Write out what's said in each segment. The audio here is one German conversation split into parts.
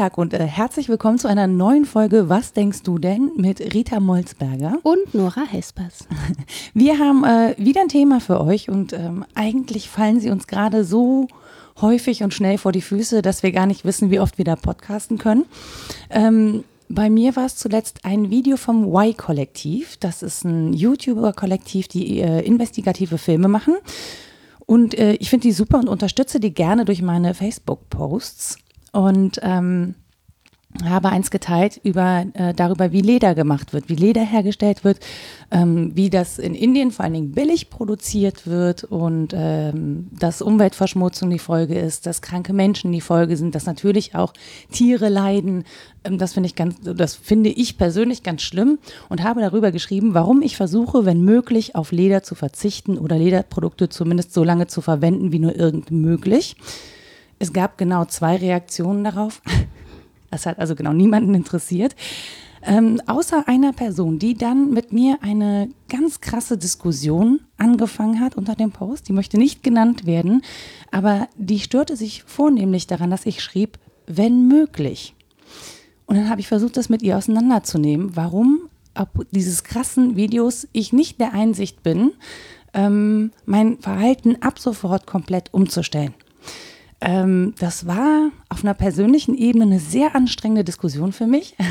Tag und äh, herzlich willkommen zu einer neuen Folge Was denkst du denn mit Rita Molzberger und Nora Hespers. Wir haben äh, wieder ein Thema für euch und ähm, eigentlich fallen sie uns gerade so häufig und schnell vor die Füße, dass wir gar nicht wissen, wie oft wir da podcasten können. Ähm, bei mir war es zuletzt ein Video vom Y-Kollektiv. Das ist ein YouTuber-Kollektiv, die äh, investigative Filme machen. Und äh, ich finde die super und unterstütze die gerne durch meine Facebook-Posts. Und ähm, habe eins geteilt über äh, darüber, wie Leder gemacht wird, wie Leder hergestellt wird, ähm, wie das in Indien vor allen Dingen billig produziert wird und ähm, dass Umweltverschmutzung die Folge ist, dass kranke Menschen die Folge sind, dass natürlich auch Tiere leiden. Ähm, das finde ich ganz, das finde ich persönlich ganz schlimm und habe darüber geschrieben, warum ich versuche, wenn möglich, auf Leder zu verzichten oder Lederprodukte zumindest so lange zu verwenden, wie nur irgend möglich. Es gab genau zwei Reaktionen darauf. Das hat also genau niemanden interessiert. Ähm, außer einer Person, die dann mit mir eine ganz krasse Diskussion angefangen hat unter dem Post. Die möchte nicht genannt werden, aber die störte sich vornehmlich daran, dass ich schrieb, wenn möglich. Und dann habe ich versucht, das mit ihr auseinanderzunehmen, warum ab dieses krassen Videos ich nicht der Einsicht bin, ähm, mein Verhalten ab sofort komplett umzustellen. Ähm, das war auf einer persönlichen Ebene eine sehr anstrengende Diskussion für mich.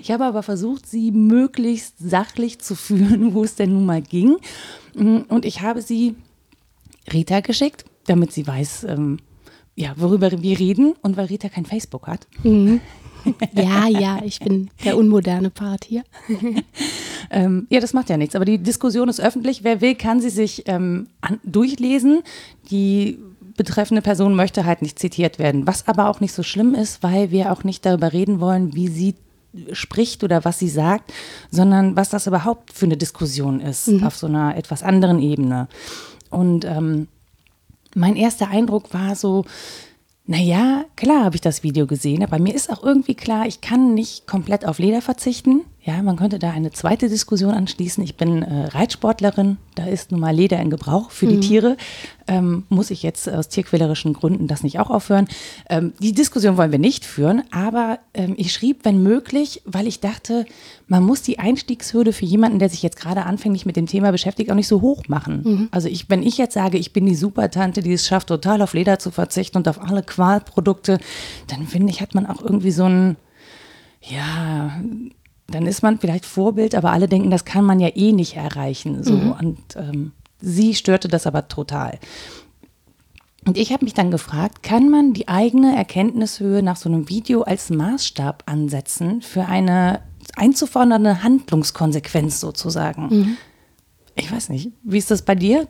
Ich habe aber versucht, sie möglichst sachlich zu führen, wo es denn nun mal ging. Und ich habe sie Rita geschickt, damit sie weiß, ähm, ja, worüber wir reden und weil Rita kein Facebook hat. Mhm. Ja, ja, ich bin der unmoderne Part hier. ähm, ja, das macht ja nichts. Aber die Diskussion ist öffentlich. Wer will, kann sie sich ähm, an, durchlesen. Die betreffende Person möchte halt nicht zitiert werden, was aber auch nicht so schlimm ist, weil wir auch nicht darüber reden wollen, wie sie spricht oder was sie sagt, sondern was das überhaupt für eine Diskussion ist mhm. auf so einer etwas anderen Ebene. Und ähm, mein erster Eindruck war so, naja, klar habe ich das Video gesehen, aber mir ist auch irgendwie klar, ich kann nicht komplett auf Leder verzichten. Ja, man könnte da eine zweite Diskussion anschließen. Ich bin äh, Reitsportlerin, da ist nun mal Leder in Gebrauch für die mhm. Tiere. Ähm, muss ich jetzt aus tierquälerischen Gründen das nicht auch aufhören? Ähm, die Diskussion wollen wir nicht führen, aber ähm, ich schrieb, wenn möglich, weil ich dachte, man muss die Einstiegshürde für jemanden, der sich jetzt gerade anfänglich mit dem Thema beschäftigt, auch nicht so hoch machen. Mhm. Also ich, wenn ich jetzt sage, ich bin die Supertante, die es schafft, total auf Leder zu verzichten und auf alle Qualprodukte, dann finde ich, hat man auch irgendwie so ein ja, dann ist man vielleicht Vorbild, aber alle denken, das kann man ja eh nicht erreichen. So. Mhm. Und ähm, sie störte das aber total. Und ich habe mich dann gefragt, kann man die eigene Erkenntnishöhe nach so einem Video als Maßstab ansetzen für eine einzufordernde Handlungskonsequenz sozusagen? Mhm. Ich weiß nicht, wie ist das bei dir?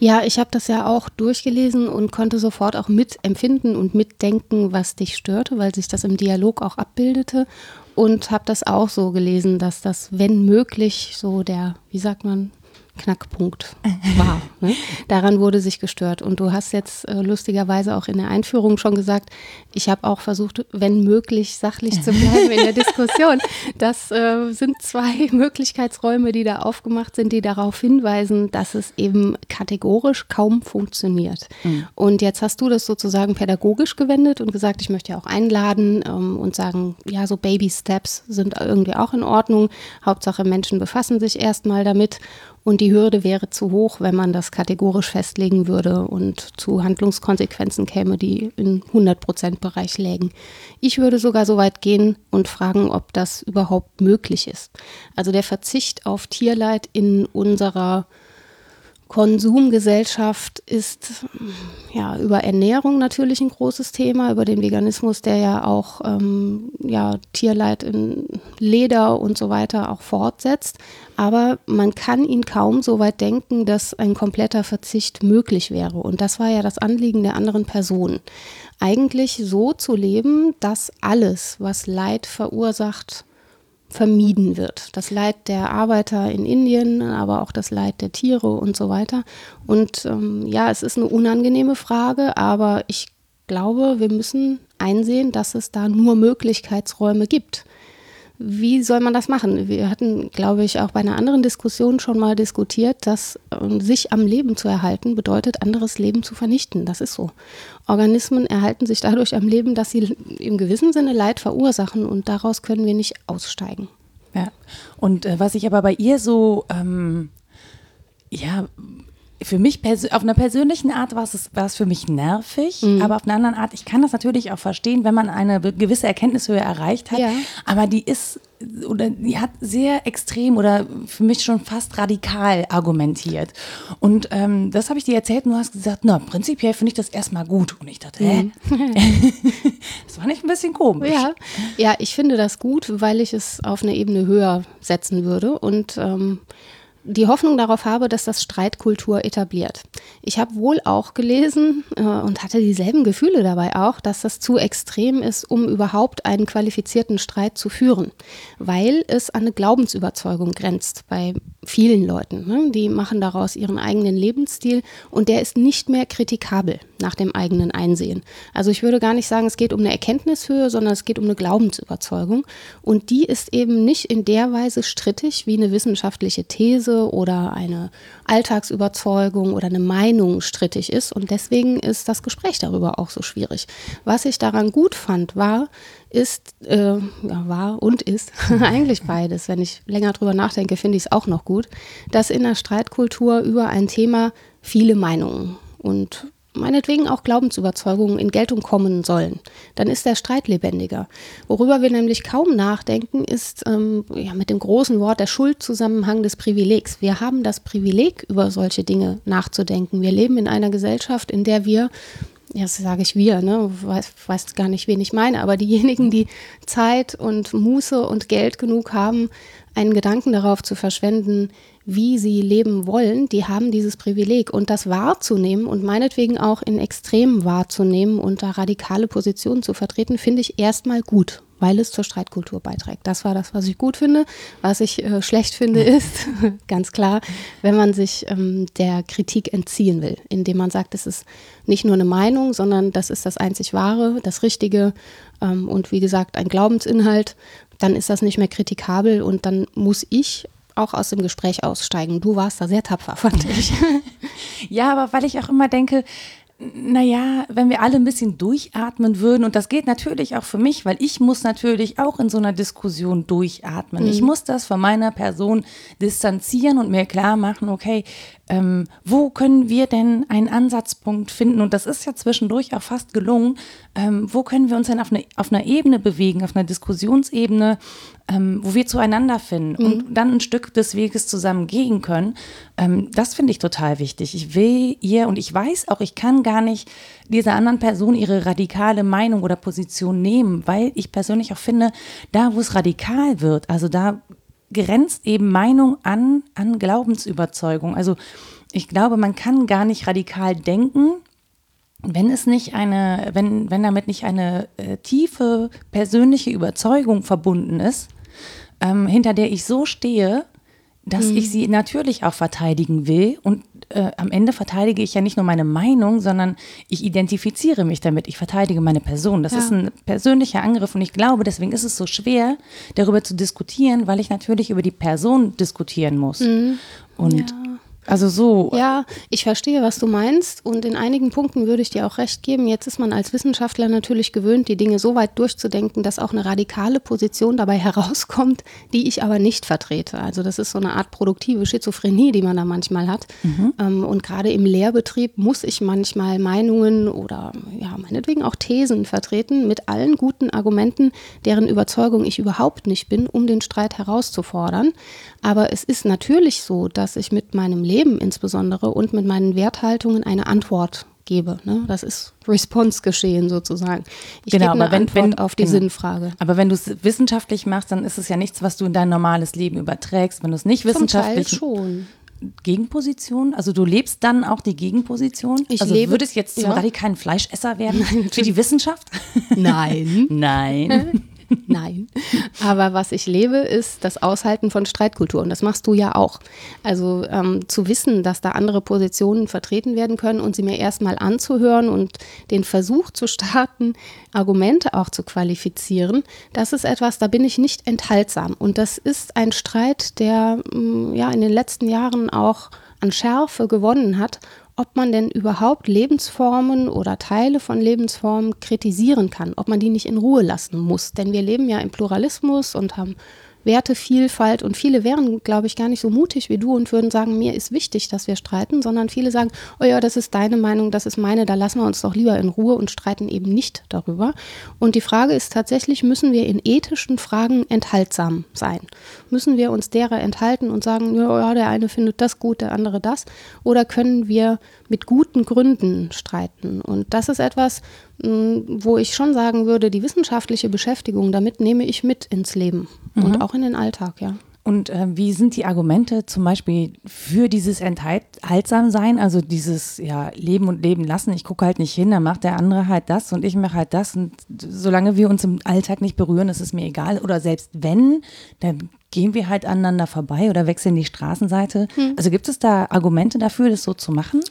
Ja, ich habe das ja auch durchgelesen und konnte sofort auch mitempfinden und mitdenken, was dich störte, weil sich das im Dialog auch abbildete und habe das auch so gelesen, dass das, wenn möglich, so der, wie sagt man, Knackpunkt war. ne? Daran wurde sich gestört. Und du hast jetzt äh, lustigerweise auch in der Einführung schon gesagt, ich habe auch versucht, wenn möglich, sachlich zu bleiben in der Diskussion. Das äh, sind zwei Möglichkeitsräume, die da aufgemacht sind, die darauf hinweisen, dass es eben kategorisch kaum funktioniert. Mhm. Und jetzt hast du das sozusagen pädagogisch gewendet und gesagt, ich möchte ja auch einladen ähm, und sagen, ja, so Baby Steps sind irgendwie auch in Ordnung. Hauptsache Menschen befassen sich erstmal damit. Und die Hürde wäre zu hoch, wenn man das kategorisch festlegen würde und zu Handlungskonsequenzen käme, die in 100 Prozent Bereich lägen. Ich würde sogar so weit gehen und fragen, ob das überhaupt möglich ist. Also der Verzicht auf Tierleid in unserer Konsumgesellschaft ist ja über Ernährung natürlich ein großes Thema, über den Veganismus, der ja auch ähm, ja, Tierleid in Leder und so weiter auch fortsetzt. Aber man kann ihn kaum so weit denken, dass ein kompletter Verzicht möglich wäre. Und das war ja das Anliegen der anderen Person. Eigentlich so zu leben, dass alles, was Leid verursacht, vermieden wird. Das Leid der Arbeiter in Indien, aber auch das Leid der Tiere und so weiter. Und ähm, ja, es ist eine unangenehme Frage, aber ich glaube, wir müssen einsehen, dass es da nur Möglichkeitsräume gibt. Wie soll man das machen? Wir hatten, glaube ich, auch bei einer anderen Diskussion schon mal diskutiert, dass äh, sich am Leben zu erhalten bedeutet, anderes Leben zu vernichten. Das ist so. Organismen erhalten sich dadurch am Leben, dass sie im gewissen Sinne Leid verursachen und daraus können wir nicht aussteigen. Ja, und äh, was ich aber bei ihr so, ähm, ja, für mich auf einer persönlichen Art war es, war es für mich nervig, mhm. aber auf einer anderen Art, ich kann das natürlich auch verstehen, wenn man eine gewisse Erkenntnishöhe erreicht hat, ja. aber die ist oder die hat sehr extrem oder für mich schon fast radikal argumentiert. Und ähm, das habe ich dir erzählt und du hast gesagt, na, prinzipiell finde ich das erstmal gut. Und ich dachte, hä? Mhm. das war nicht ein bisschen komisch. Ja. ja, ich finde das gut, weil ich es auf eine Ebene höher setzen würde und ähm, die Hoffnung darauf habe, dass das Streitkultur etabliert. Ich habe wohl auch gelesen äh, und hatte dieselben Gefühle dabei auch, dass das zu extrem ist, um überhaupt einen qualifizierten Streit zu führen, weil es an eine Glaubensüberzeugung grenzt bei vielen Leuten. Ne? Die machen daraus ihren eigenen Lebensstil und der ist nicht mehr kritikabel nach dem eigenen Einsehen. Also ich würde gar nicht sagen, es geht um eine Erkenntnishöhe, sondern es geht um eine Glaubensüberzeugung und die ist eben nicht in der Weise strittig wie eine wissenschaftliche These These oder eine Alltagsüberzeugung oder eine Meinung strittig ist. Und deswegen ist das Gespräch darüber auch so schwierig. Was ich daran gut fand, war, ist, äh, war und ist eigentlich beides. Wenn ich länger drüber nachdenke, finde ich es auch noch gut, dass in der Streitkultur über ein Thema viele Meinungen und meinetwegen auch Glaubensüberzeugungen in Geltung kommen sollen, dann ist der Streit lebendiger. Worüber wir nämlich kaum nachdenken, ist ähm, ja, mit dem großen Wort der Schuldzusammenhang des Privilegs. Wir haben das Privileg, über solche Dinge nachzudenken. Wir leben in einer Gesellschaft, in der wir ja, das sage ich wir, ne? weiß, weiß gar nicht, wen ich meine, aber diejenigen, die Zeit und Muße und Geld genug haben, einen Gedanken darauf zu verschwenden, wie sie leben wollen, die haben dieses Privileg. Und das wahrzunehmen und meinetwegen auch in Extremen wahrzunehmen und da radikale Positionen zu vertreten, finde ich erstmal gut, weil es zur Streitkultur beiträgt. Das war das, was ich gut finde. Was ich äh, schlecht finde, ist ganz klar, wenn man sich ähm, der Kritik entziehen will, indem man sagt, es ist nicht nur eine Meinung, sondern das ist das einzig Wahre, das Richtige ähm, und wie gesagt ein Glaubensinhalt dann ist das nicht mehr kritikabel und dann muss ich auch aus dem Gespräch aussteigen. Du warst da sehr tapfer, fand ich. ja, aber weil ich auch immer denke, naja, wenn wir alle ein bisschen durchatmen würden, und das geht natürlich auch für mich, weil ich muss natürlich auch in so einer Diskussion durchatmen. Mhm. Ich muss das von meiner Person distanzieren und mir klar machen, okay, ähm, wo können wir denn einen Ansatzpunkt finden? Und das ist ja zwischendurch auch fast gelungen. Ähm, wo können wir uns denn auf, eine, auf einer Ebene bewegen, auf einer Diskussionsebene, ähm, wo wir zueinander finden mhm. und dann ein Stück des Weges zusammen gehen können? Ähm, das finde ich total wichtig. Ich will ihr und ich weiß auch, ich kann gar nicht dieser anderen Person ihre radikale Meinung oder Position nehmen, weil ich persönlich auch finde, da wo es radikal wird, also da grenzt eben Meinung an, an Glaubensüberzeugung. Also ich glaube, man kann gar nicht radikal denken, wenn es nicht eine, wenn, wenn damit nicht eine äh, tiefe persönliche Überzeugung verbunden ist, ähm, hinter der ich so stehe, dass mhm. ich sie natürlich auch verteidigen will. Und äh, am Ende verteidige ich ja nicht nur meine Meinung, sondern ich identifiziere mich damit. Ich verteidige meine Person. Das ja. ist ein persönlicher Angriff und ich glaube, deswegen ist es so schwer, darüber zu diskutieren, weil ich natürlich über die Person diskutieren muss. Mhm. Und ja. Also so. Ja, ich verstehe, was du meinst und in einigen Punkten würde ich dir auch recht geben. Jetzt ist man als Wissenschaftler natürlich gewöhnt, die Dinge so weit durchzudenken, dass auch eine radikale Position dabei herauskommt, die ich aber nicht vertrete. Also das ist so eine Art produktive Schizophrenie, die man da manchmal hat. Mhm. Ähm, und gerade im Lehrbetrieb muss ich manchmal Meinungen oder ja, meinetwegen auch Thesen vertreten mit allen guten Argumenten, deren Überzeugung ich überhaupt nicht bin, um den Streit herauszufordern. Aber es ist natürlich so, dass ich mit meinem Leben insbesondere und mit meinen Werthaltungen eine Antwort gebe. Ne? Das ist Response geschehen sozusagen. Ich genau, gebe eine wenn, Antwort wenn, auf die genau. Sinnfrage. Aber wenn du es wissenschaftlich machst, dann ist es ja nichts, was du in dein normales Leben überträgst. Wenn du es nicht wissenschaftlich Zum Teil schon. Gegenposition? Also du lebst dann auch die Gegenposition? Ich also lebe, würdest jetzt ja. radikal ein Fleischesser werden für die Wissenschaft? Nein. Nein. Nein. Aber was ich lebe, ist das Aushalten von Streitkultur. Und das machst du ja auch. Also ähm, zu wissen, dass da andere Positionen vertreten werden können und sie mir erstmal anzuhören und den Versuch zu starten, Argumente auch zu qualifizieren, das ist etwas, da bin ich nicht enthaltsam. Und das ist ein Streit, der mm, ja in den letzten Jahren auch an Schärfe gewonnen hat ob man denn überhaupt Lebensformen oder Teile von Lebensformen kritisieren kann, ob man die nicht in Ruhe lassen muss. Denn wir leben ja im Pluralismus und haben Wertevielfalt und viele wären, glaube ich, gar nicht so mutig wie du und würden sagen, mir ist wichtig, dass wir streiten, sondern viele sagen, oh ja, das ist deine Meinung, das ist meine, da lassen wir uns doch lieber in Ruhe und streiten eben nicht darüber. Und die Frage ist tatsächlich, müssen wir in ethischen Fragen enthaltsam sein? Müssen wir uns derer enthalten und sagen, ja, der eine findet das gut, der andere das? Oder können wir mit guten Gründen streiten? Und das ist etwas, wo ich schon sagen würde, die wissenschaftliche Beschäftigung damit nehme ich mit ins Leben mhm. und auch in den Alltag, ja. Und äh, wie sind die Argumente zum Beispiel für dieses Enthaltsamsein, also dieses ja, Leben und Leben lassen? Ich gucke halt nicht hin, dann macht der andere halt das und ich mache halt das. Und solange wir uns im Alltag nicht berühren, ist es mir egal. Oder selbst wenn, dann gehen wir halt aneinander vorbei oder wechseln die Straßenseite. Hm. Also gibt es da Argumente dafür, das so zu machen?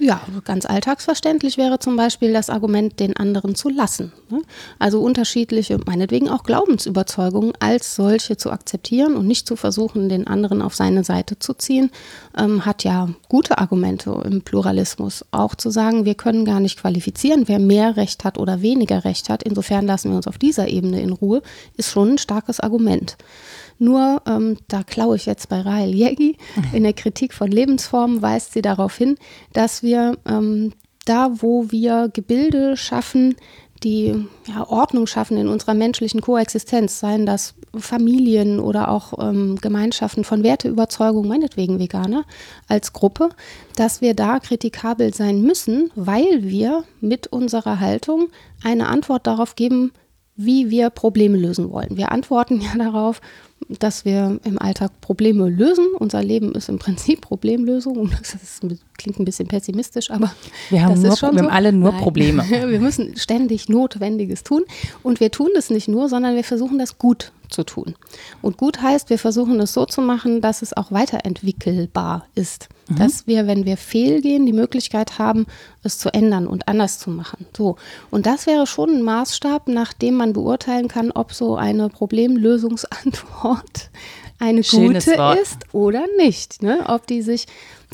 Ja, ganz alltagsverständlich wäre zum Beispiel das Argument, den anderen zu lassen. Ne? Also unterschiedliche, meinetwegen auch Glaubensüberzeugungen als solche zu akzeptieren und nicht zu versuchen, den anderen auf seine Seite zu ziehen, ähm, hat ja gute Argumente im Pluralismus. Auch zu sagen, wir können gar nicht qualifizieren, wer mehr Recht hat oder weniger Recht hat. Insofern lassen wir uns auf dieser Ebene in Ruhe, ist schon ein starkes Argument. Nur, ähm, da klaue ich jetzt bei Rahel Jägi, in der Kritik von Lebensformen weist sie darauf hin, dass wir ähm, da, wo wir Gebilde schaffen, die ja, Ordnung schaffen in unserer menschlichen Koexistenz, seien das Familien oder auch ähm, Gemeinschaften von Werteüberzeugung, meinetwegen Veganer, als Gruppe, dass wir da kritikabel sein müssen, weil wir mit unserer Haltung eine Antwort darauf geben, wie wir Probleme lösen wollen. Wir antworten ja darauf, dass wir im Alltag Probleme lösen. Unser Leben ist im Prinzip Problemlösung. Das ist, klingt ein bisschen pessimistisch, aber wir haben, nur, wir haben alle nur Nein. Probleme. Wir müssen ständig Notwendiges tun. Und wir tun das nicht nur, sondern wir versuchen das gut zu tun. Und gut heißt, wir versuchen es so zu machen, dass es auch weiterentwickelbar ist. Mhm. Dass wir, wenn wir fehlgehen, die Möglichkeit haben, es zu ändern und anders zu machen. So. Und das wäre schon ein Maßstab, nach dem man beurteilen kann, ob so eine Problemlösungsantwort eine Schönes gute Wort. ist oder nicht. Ne? Ob die sich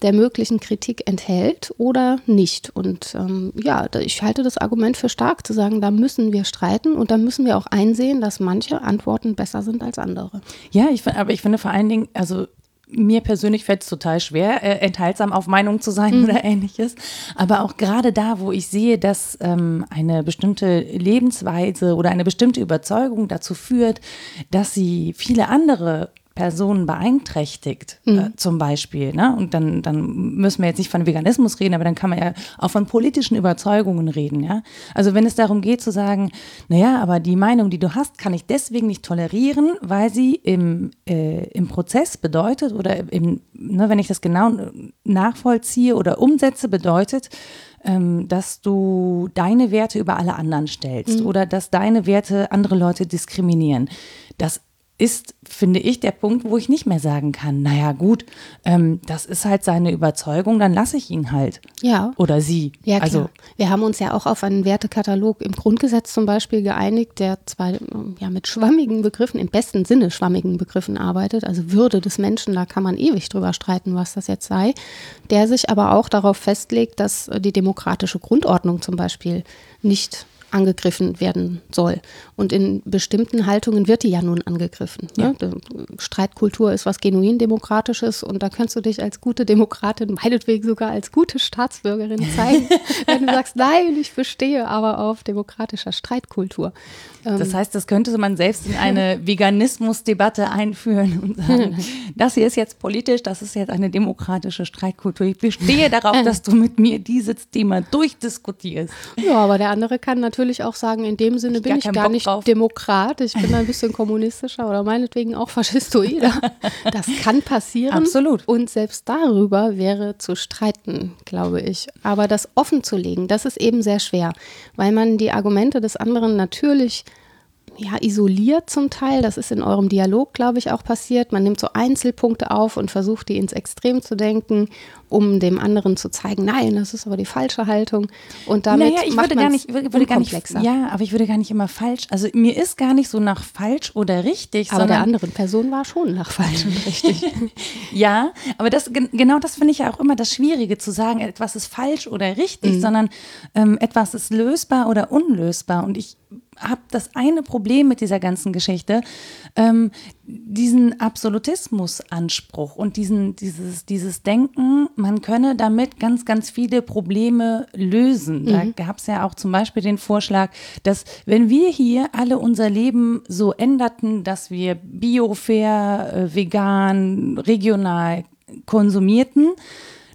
der möglichen Kritik enthält oder nicht. Und ähm, ja, ich halte das Argument für stark zu sagen, da müssen wir streiten und da müssen wir auch einsehen, dass manche Antworten besser sind als andere. Ja, ich, aber ich finde vor allen Dingen, also mir persönlich fällt es total schwer, äh, enthaltsam auf Meinung zu sein mhm. oder ähnliches. Aber auch gerade da, wo ich sehe, dass ähm, eine bestimmte Lebensweise oder eine bestimmte Überzeugung dazu führt, dass sie viele andere Personen beeinträchtigt, äh, mhm. äh, zum Beispiel. Ne? Und dann, dann müssen wir jetzt nicht von Veganismus reden, aber dann kann man ja auch von politischen Überzeugungen reden. Ja? Also wenn es darum geht zu sagen, naja, aber die Meinung, die du hast, kann ich deswegen nicht tolerieren, weil sie im, äh, im Prozess bedeutet oder im, ne, wenn ich das genau nachvollziehe oder umsetze, bedeutet, ähm, dass du deine Werte über alle anderen stellst mhm. oder dass deine Werte andere Leute diskriminieren. Das ist, finde ich, der Punkt, wo ich nicht mehr sagen kann, naja gut, ähm, das ist halt seine Überzeugung, dann lasse ich ihn halt. Ja. Oder sie. Ja, klar. Also, Wir haben uns ja auch auf einen Wertekatalog im Grundgesetz zum Beispiel geeinigt, der zwar ja, mit schwammigen Begriffen, im besten Sinne schwammigen Begriffen arbeitet, also Würde des Menschen, da kann man ewig drüber streiten, was das jetzt sei, der sich aber auch darauf festlegt, dass die demokratische Grundordnung zum Beispiel nicht angegriffen werden soll. Und in bestimmten Haltungen wird die ja nun angegriffen. Ne? Ja. Streitkultur ist was genuin Demokratisches und da kannst du dich als gute Demokratin, meinetwegen sogar als gute Staatsbürgerin zeigen, wenn du sagst, nein, ich bestehe aber auf demokratischer Streitkultur. Das ähm. heißt, das könnte man selbst in eine Veganismusdebatte einführen und sagen, das hier ist jetzt politisch, das ist jetzt eine demokratische Streitkultur. Ich bestehe darauf, dass du mit mir dieses Thema durchdiskutierst. Ja, aber der andere kann natürlich auch sagen, in dem Sinne ich bin ich gar Bock nicht drauf. Demokrat, ich bin ein bisschen kommunistischer oder meinetwegen auch faschistoider. Das kann passieren. Absolut. Und selbst darüber wäre zu streiten, glaube ich. Aber das offen zu legen, das ist eben sehr schwer, weil man die Argumente des anderen natürlich ja, isoliert zum Teil. Das ist in eurem Dialog, glaube ich, auch passiert. Man nimmt so Einzelpunkte auf und versucht, die ins Extrem zu denken, um dem anderen zu zeigen, nein, das ist aber die falsche Haltung. Und damit naja, ich macht würde gar nicht, würde, würde gar nicht, unkomplexer. ja, aber ich würde gar nicht immer falsch. Also mir ist gar nicht so nach falsch oder richtig, aber der anderen Person war schon nach falsch und richtig. Ja, aber das gen- genau das finde ich ja auch immer das Schwierige zu sagen, etwas ist falsch oder richtig, sondern ähm, etwas ist lösbar oder unlösbar. Und ich habe das eine Problem mit dieser ganzen Geschichte, ähm, diesen Absolutismusanspruch und diesen, dieses, dieses Denken, man könne damit ganz, ganz viele Probleme lösen. Da gab es ja auch zum Beispiel den Vorschlag, dass wenn wir hier alle unser Leben so änderten, dass wir bio, fair, äh, vegan, regional konsumierten,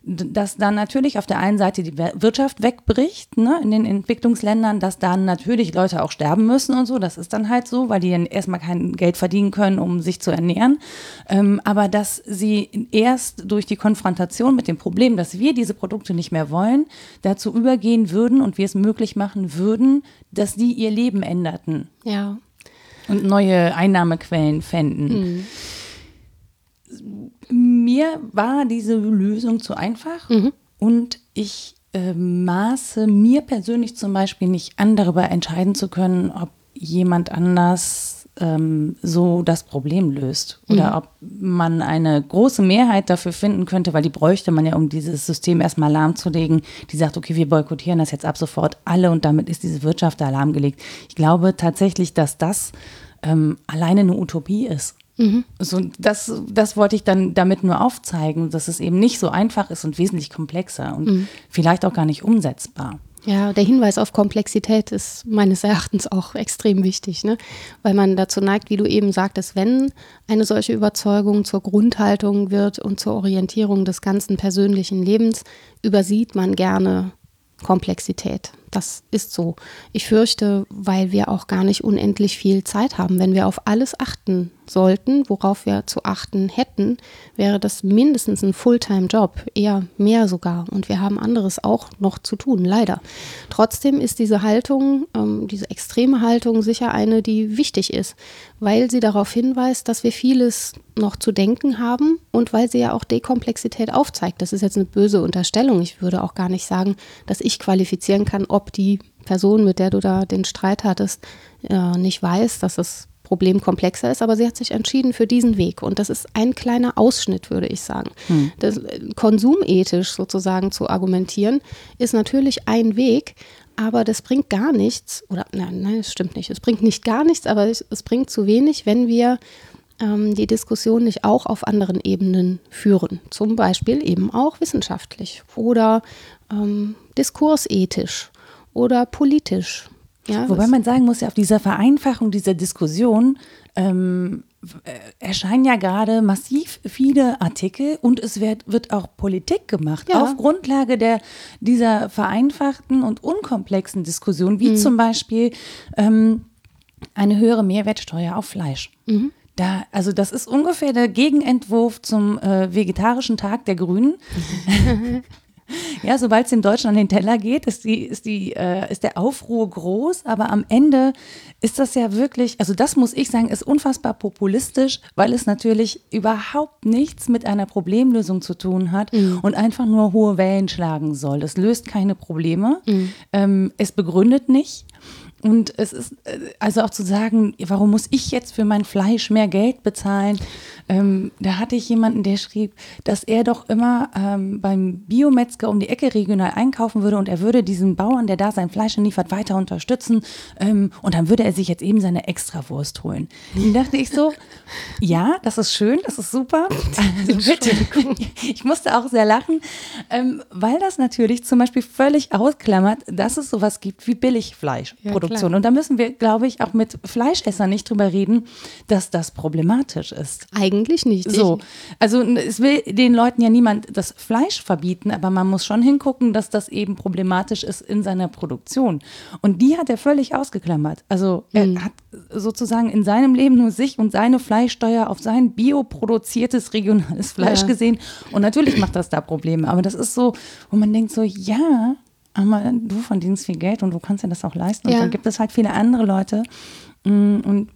dass dann natürlich auf der einen Seite die Wir- Wirtschaft wegbricht, ne, in den Entwicklungsländern, dass dann natürlich Leute auch sterben müssen und so, das ist dann halt so, weil die dann erstmal kein Geld verdienen können, um sich zu ernähren, ähm, aber dass sie erst durch die Konfrontation mit dem Problem, dass wir diese Produkte nicht mehr wollen, dazu übergehen würden und wir es möglich machen würden, dass die ihr Leben änderten ja. und neue Einnahmequellen fänden. Mir war diese Lösung zu einfach und ich äh, maße mir persönlich zum Beispiel nicht an, darüber entscheiden zu können, ob jemand anders ähm, so das Problem löst oder ob man eine große Mehrheit dafür finden könnte, weil die bräuchte man ja, um dieses System erstmal lahmzulegen, die sagt, okay, wir boykottieren das jetzt ab sofort alle und damit ist diese Wirtschaft da lahmgelegt. Ich glaube tatsächlich, dass das ähm, alleine eine Utopie ist. So, das, das wollte ich dann damit nur aufzeigen, dass es eben nicht so einfach ist und wesentlich komplexer und vielleicht auch gar nicht umsetzbar. Ja, der Hinweis auf Komplexität ist meines Erachtens auch extrem wichtig, ne? weil man dazu neigt, wie du eben sagtest, wenn eine solche Überzeugung zur Grundhaltung wird und zur Orientierung des ganzen persönlichen Lebens, übersieht man gerne Komplexität. Das ist so. Ich fürchte, weil wir auch gar nicht unendlich viel Zeit haben. Wenn wir auf alles achten sollten, worauf wir zu achten hätten, wäre das mindestens ein Fulltime-Job, eher mehr sogar. Und wir haben anderes auch noch zu tun, leider. Trotzdem ist diese Haltung, ähm, diese extreme Haltung sicher eine, die wichtig ist, weil sie darauf hinweist, dass wir vieles noch zu denken haben und weil sie ja auch Dekomplexität aufzeigt. Das ist jetzt eine böse Unterstellung. Ich würde auch gar nicht sagen, dass ich qualifizieren kann, ob die Person, mit der du da den Streit hattest, äh, nicht weiß, dass das Problem komplexer ist, aber sie hat sich entschieden für diesen Weg. Und das ist ein kleiner Ausschnitt, würde ich sagen. Das, äh, konsumethisch sozusagen zu argumentieren, ist natürlich ein Weg, aber das bringt gar nichts, oder nein, nein, das stimmt nicht. Es bringt nicht gar nichts, aber es, es bringt zu wenig, wenn wir ähm, die Diskussion nicht auch auf anderen Ebenen führen. Zum Beispiel eben auch wissenschaftlich oder ähm, diskursethisch oder politisch. Ja, Wobei man sagen muss, ja, auf dieser Vereinfachung dieser Diskussion ähm, äh, erscheinen ja gerade massiv viele Artikel und es wird, wird auch Politik gemacht Ja. auf Grundlage der, dieser vereinfachten und unkomplexen Diskussion, Mhm. wie zum Beispiel ähm, eine höhere Mehrwertsteuer auf Fleisch. Mhm. Da, also das ist ungefähr der Gegenentwurf zum äh, vegetarischen Tag der Grünen. Ja, sobald es in Deutschland an den Teller geht, ist, die, ist, die, äh, ist der Aufruhr groß, aber am Ende ist das ja wirklich, also das muss ich sagen, ist unfassbar populistisch, weil es natürlich überhaupt nichts mit einer Problemlösung zu tun hat und einfach nur hohe Wellen schlagen soll. Das löst keine Probleme, ähm, es begründet nicht. Und es ist, äh, also auch zu sagen, warum muss ich jetzt für mein Fleisch mehr Geld bezahlen? Ähm, da hatte ich jemanden, der schrieb, dass er doch immer ähm, beim Biometzger um die Ecke regional einkaufen würde und er würde diesen Bauern, der da sein Fleisch liefert, weiter unterstützen. Ähm, und dann würde er sich jetzt eben seine Extrawurst holen. Und dachte ich so, ja, das ist schön, das ist super. Also bitte, ich musste auch sehr lachen, ähm, weil das natürlich zum Beispiel völlig ausklammert, dass es sowas gibt wie Billigfleischproduktion. klar. und da müssen wir, glaube ich, auch mit Fleischessern nicht drüber reden, dass das problematisch ist. Eigentlich nicht. So, also es will den Leuten ja niemand das Fleisch verbieten, aber man muss schon hingucken, dass das eben problematisch ist in seiner Produktion. Und die hat er völlig ausgeklammert. Also er hat sozusagen in seinem Leben nur sich und seine Fleischsteuer auf sein bioproduziertes regionales Fleisch Ja. gesehen. Und natürlich macht das da Probleme. Aber das ist so, wo man denkt so, ja, aber du verdienst viel Geld und du kannst dir das auch leisten. Und ja. dann gibt es halt viele andere Leute. Mm, und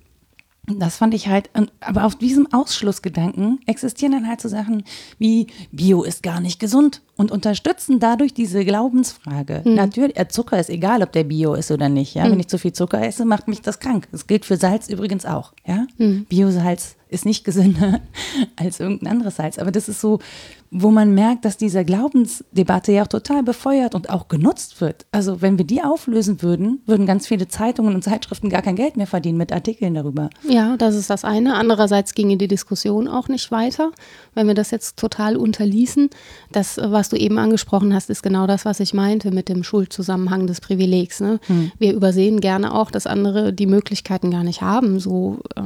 das fand ich halt, aber auf diesem Ausschlussgedanken existieren dann halt so Sachen wie Bio ist gar nicht gesund und unterstützen dadurch diese Glaubensfrage. Mhm. Natürlich, äh, Zucker ist egal, ob der Bio ist oder nicht. Ja? Mhm. Wenn ich zu viel Zucker esse, macht mich das krank. Das gilt für Salz übrigens auch. Ja? Mhm. Biosalz ist nicht gesünder als irgendein anderes Salz. Aber das ist so, wo man merkt, dass diese Glaubensdebatte ja auch total befeuert und auch genutzt wird. Also wenn wir die auflösen würden, würden ganz viele Zeitungen und Zeitschriften gar kein Geld mehr verdienen mit Artikeln darüber. Ja, das ist das eine. Andererseits ginge die Diskussion auch nicht weiter, wenn wir das jetzt total unterließen. Das, was du eben angesprochen hast, ist genau das, was ich meinte mit dem Schuldzusammenhang des Privilegs. Ne? Hm. Wir übersehen gerne auch, dass andere die Möglichkeiten gar nicht haben, so äh,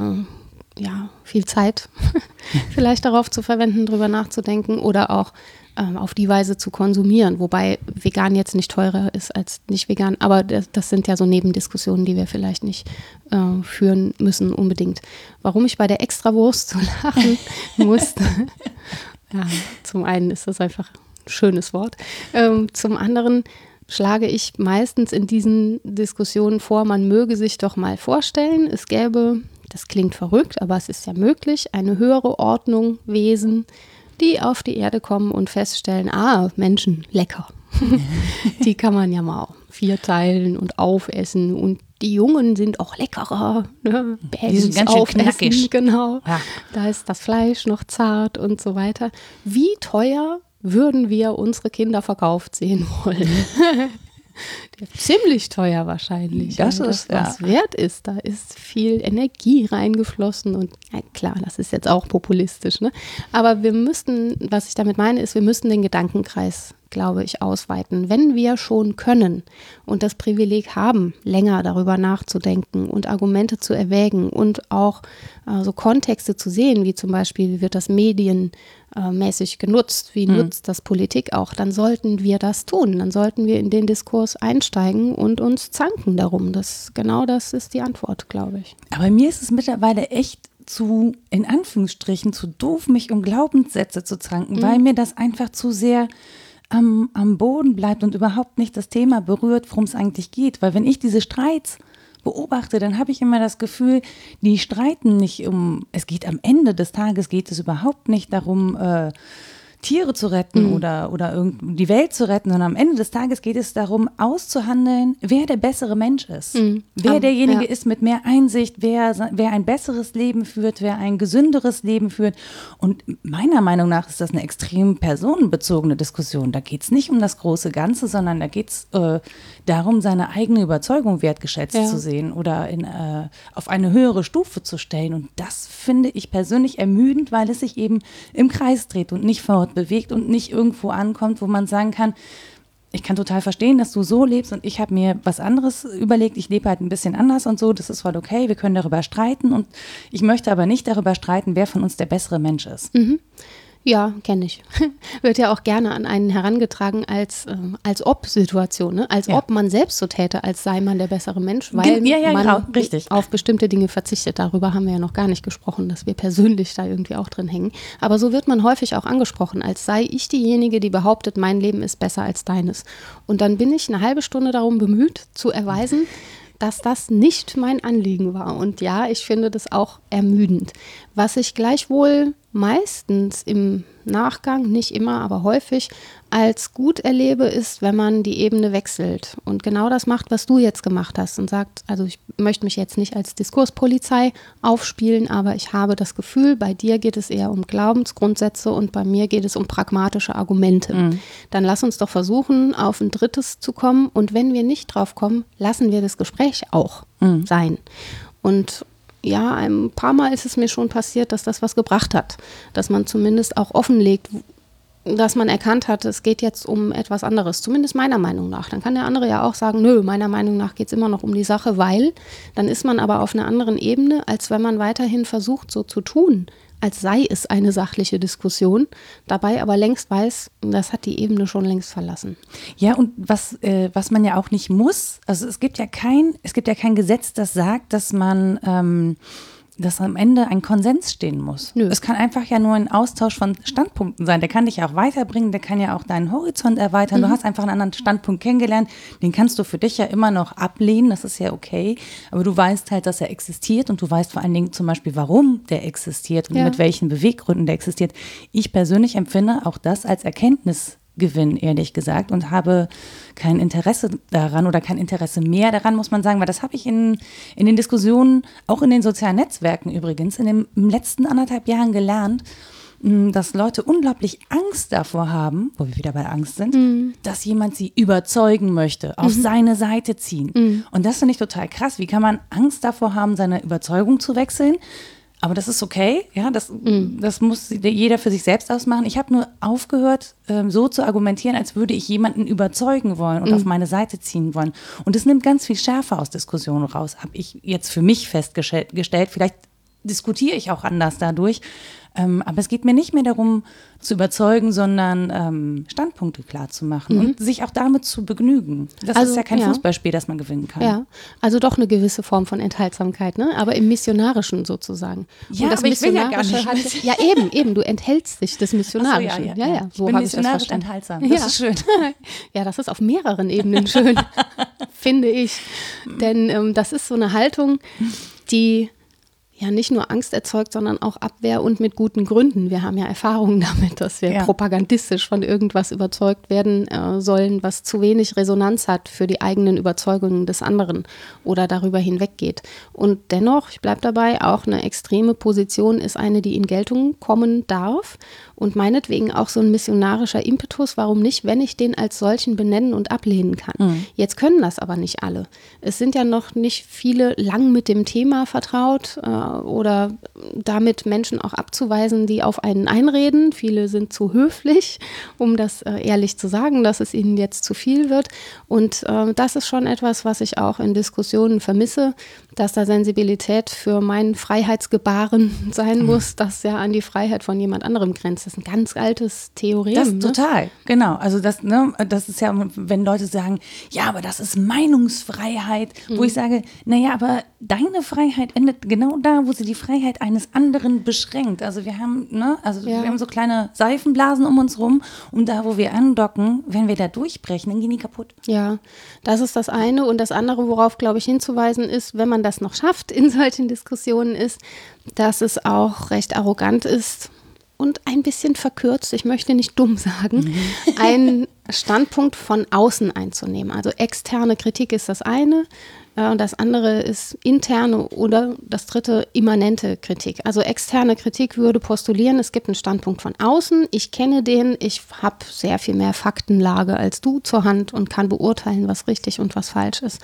ja, viel Zeit vielleicht darauf zu verwenden, drüber nachzudenken oder auch ähm, auf die Weise zu konsumieren. Wobei vegan jetzt nicht teurer ist als nicht vegan. Aber das, das sind ja so Nebendiskussionen, die wir vielleicht nicht äh, führen müssen unbedingt. Warum ich bei der Extrawurst so lachen musste. ja, zum einen ist das einfach ein schönes Wort. Ähm, zum anderen schlage ich meistens in diesen Diskussionen vor, man möge sich doch mal vorstellen, es gäbe das klingt verrückt, aber es ist ja möglich, eine höhere Ordnung, Wesen, die auf die Erde kommen und feststellen, ah, Menschen, lecker. die kann man ja mal vierteilen und aufessen und die Jungen sind auch leckerer. Ne? Die sind ganz schön aufessen, knackig. Genau. Ja. Da ist das Fleisch noch zart und so weiter. Wie teuer würden wir unsere Kinder verkauft sehen wollen? ziemlich teuer wahrscheinlich. Das ist, das, was ja. wert ist. Da ist viel Energie reingeflossen und ja, klar, das ist jetzt auch populistisch. Ne? Aber wir müssten, was ich damit meine, ist, wir müssten den Gedankenkreis glaube ich, ausweiten. Wenn wir schon können und das Privileg haben, länger darüber nachzudenken und Argumente zu erwägen und auch äh, so Kontexte zu sehen, wie zum Beispiel, wie wird das medienmäßig genutzt, wie mhm. nutzt das Politik auch, dann sollten wir das tun. Dann sollten wir in den Diskurs einsteigen und uns zanken darum. Das, genau das ist die Antwort, glaube ich. Aber mir ist es mittlerweile echt zu, in Anführungsstrichen, zu doof, mich um Glaubenssätze zu zanken, mhm. weil mir das einfach zu sehr am, am Boden bleibt und überhaupt nicht das Thema berührt, worum es eigentlich geht. Weil wenn ich diese Streits beobachte, dann habe ich immer das Gefühl, die streiten nicht um, es geht am Ende des Tages, geht es überhaupt nicht darum, äh, Tiere zu retten mhm. oder, oder die Welt zu retten, sondern am Ende des Tages geht es darum, auszuhandeln, wer der bessere Mensch ist. Mhm. Wer um, derjenige ja. ist mit mehr Einsicht, wer, wer ein besseres Leben führt, wer ein gesünderes Leben führt. Und meiner Meinung nach ist das eine extrem personenbezogene Diskussion. Da geht es nicht um das große Ganze, sondern da geht es äh, darum, seine eigene Überzeugung wertgeschätzt ja. zu sehen oder in, äh, auf eine höhere Stufe zu stellen. Und das finde ich persönlich ermüdend, weil es sich eben im Kreis dreht und nicht vor bewegt und nicht irgendwo ankommt, wo man sagen kann, ich kann total verstehen, dass du so lebst und ich habe mir was anderes überlegt. Ich lebe halt ein bisschen anders und so. Das ist voll okay. Wir können darüber streiten und ich möchte aber nicht darüber streiten, wer von uns der bessere Mensch ist. Mhm. Ja, kenne ich. Wird ja auch gerne an einen herangetragen als, äh, als Ob-Situation, ne? als ja. ob man selbst so täte, als sei man der bessere Mensch, weil ja, ja, man genau. Richtig. auf bestimmte Dinge verzichtet. Darüber haben wir ja noch gar nicht gesprochen, dass wir persönlich da irgendwie auch drin hängen. Aber so wird man häufig auch angesprochen, als sei ich diejenige, die behauptet, mein Leben ist besser als deines. Und dann bin ich eine halbe Stunde darum bemüht, zu erweisen, dass das nicht mein Anliegen war. Und ja, ich finde das auch ermüdend. Was ich gleichwohl meistens im Nachgang, nicht immer, aber häufig als gut erlebe, ist, wenn man die Ebene wechselt und genau das macht, was du jetzt gemacht hast und sagt, also ich möchte mich jetzt nicht als Diskurspolizei aufspielen, aber ich habe das Gefühl, bei dir geht es eher um Glaubensgrundsätze und bei mir geht es um pragmatische Argumente. Mhm. Dann lass uns doch versuchen, auf ein drittes zu kommen und wenn wir nicht drauf kommen, lassen wir das Gespräch auch mhm. sein. Und ja, ein paar Mal ist es mir schon passiert, dass das was gebracht hat. Dass man zumindest auch offenlegt, dass man erkannt hat, es geht jetzt um etwas anderes, zumindest meiner Meinung nach. Dann kann der andere ja auch sagen, nö, meiner Meinung nach geht es immer noch um die Sache, weil dann ist man aber auf einer anderen Ebene, als wenn man weiterhin versucht, so zu tun, als sei es eine sachliche Diskussion, dabei aber längst weiß, das hat die Ebene schon längst verlassen. Ja, und was, äh, was man ja auch nicht muss, also es gibt ja kein, es gibt ja kein Gesetz, das sagt, dass man ähm, dass am Ende ein Konsens stehen muss. Nö. Es kann einfach ja nur ein Austausch von Standpunkten sein. Der kann dich ja auch weiterbringen, der kann ja auch deinen Horizont erweitern. Du hast einfach einen anderen Standpunkt kennengelernt. Den kannst du für dich ja immer noch ablehnen, das ist ja okay. Aber du weißt halt, dass er existiert und du weißt vor allen Dingen zum Beispiel, warum der existiert und Ja. mit welchen Beweggründen der existiert. Ich persönlich empfinde auch das als Erkenntnisgewinn, ehrlich gesagt, und habe kein Interesse daran oder kein Interesse mehr daran, muss man sagen, weil das habe ich in, in den Diskussionen, auch in den sozialen Netzwerken übrigens, in den letzten anderthalb Jahren gelernt, mh, dass Leute unglaublich Angst davor haben, wo wir wieder bei Angst sind, dass jemand sie überzeugen möchte, auf seine Seite ziehen. Und das finde ich total krass. Wie kann man Angst davor haben, seine Überzeugung zu wechseln? Aber das ist okay, ja, das, das muss jeder für sich selbst ausmachen. Ich habe nur aufgehört, ähm, so zu argumentieren, als würde ich jemanden überzeugen wollen und auf meine Seite ziehen wollen. Und es nimmt ganz viel Schärfe aus Diskussionen raus, habe ich jetzt für mich festgestellt. Vielleicht diskutiere ich auch anders dadurch. Ähm, aber es geht mir nicht mehr darum, zu überzeugen, sondern ähm, Standpunkte klar zu machen und sich auch damit zu begnügen. Das Also, ist ja kein ja. Fußballspiel, das man gewinnen kann. Ja, also doch eine gewisse Form von Enthaltsamkeit, ne? aber im Missionarischen sozusagen. Ja, aber ich will ja gar nicht hatte, ja eben, eben, du enthältst dich des Ach so, Missionarischen. ja, ja, Ich so bin habe ich das missionarisch enthaltsam. Das Ja. ist schön. Ja, das ist auf mehreren Ebenen schön, finde ich. Denn ähm, das ist so eine Haltung, die ja nicht nur Angst erzeugt, sondern auch Abwehr und mit guten Gründen. Wir haben ja Erfahrungen damit, dass wir Ja. propagandistisch von irgendwas überzeugt werden äh, sollen, was zu wenig Resonanz hat für die eigenen Überzeugungen des anderen oder darüber hinweggeht. Und dennoch, ich bleibe dabei, auch eine extreme Position ist eine, die in Geltung kommen darf und meinetwegen auch so ein missionarischer Impetus, warum nicht, wenn ich den als solchen benennen und ablehnen kann. Jetzt können das aber nicht alle. Es sind ja noch nicht viele lang mit dem Thema vertraut äh, oder damit Menschen auch abzuweisen, die auf einen einreden. Viele sind zu höflich, um das äh, ehrlich zu sagen, dass es ihnen jetzt zu viel wird. Und äh, das ist schon etwas, was ich auch in Diskussionen vermisse, dass da Sensibilität für mein Freiheitsgebaren sein muss, das ja an die Freiheit von jemand anderem grenzt. Das ist ein ganz altes Theorem. Das ne? total, genau. Also das, ne, das ist ja, wenn Leute sagen, ja, aber das ist Meinungsfreiheit, wo Mhm. ich sage, naja, aber deine Freiheit endet genau da, wo sie die Freiheit eines anderen beschränkt. Also wir haben, ne, also Ja. wir haben so kleine Seifenblasen um uns rum und da, wo wir andocken, wenn wir da durchbrechen, dann gehen die kaputt. Ja, das ist das eine. Und das andere, worauf, glaube ich, hinzuweisen ist, wenn man das noch schafft in solchen Diskussionen, ist, dass es auch recht arrogant ist und ein bisschen verkürzt, ich möchte nicht dumm sagen, einen Standpunkt von außen einzunehmen. Also externe Kritik ist das eine. Äh, Und das andere ist interne oder das dritte immanente Kritik. Also externe Kritik würde postulieren, es gibt einen Standpunkt von außen, ich kenne den, ich habe sehr viel mehr Faktenlage als du zur Hand und kann beurteilen, was richtig und was falsch ist.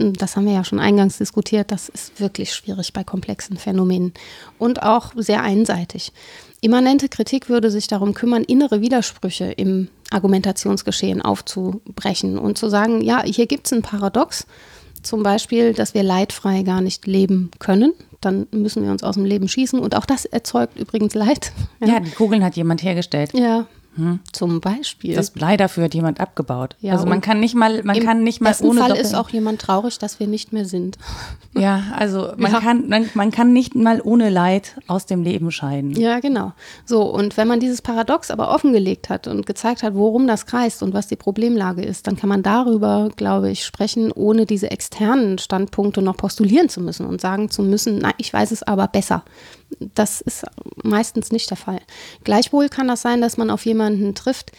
Und Das haben wir ja schon eingangs diskutiert, das ist wirklich schwierig bei komplexen Phänomenen und auch sehr einseitig. Immanente Kritik würde sich darum kümmern, innere Widersprüche im Argumentationsgeschehen aufzubrechen und zu sagen, ja, hier gibt es ein Paradox, zum Beispiel, dass wir leidfrei gar nicht leben können. Dann müssen wir uns aus dem Leben schießen. Und auch das erzeugt übrigens Leid. Ja, die Kugeln hat jemand hergestellt. ja. Zum Beispiel. Das Blei dafür hat jemand abgebaut. Ja, also man kann nicht mal, man kann nicht mal ohne Fall Doppel- ist auch jemand traurig, dass wir nicht mehr sind. Ja, also man Ja. kann man, man kann nicht mal ohne Leid aus dem Leben scheiden. Ja, genau. So, und wenn man dieses Paradox aber offengelegt hat und gezeigt hat, worum das kreist und was die Problemlage ist, dann kann man darüber, glaube ich, sprechen, ohne diese externen Standpunkte noch postulieren zu müssen und sagen zu müssen, na, ich weiß es aber besser. Das ist meistens nicht der Fall. Gleichwohl kann das sein, dass man auf jemanden trifft,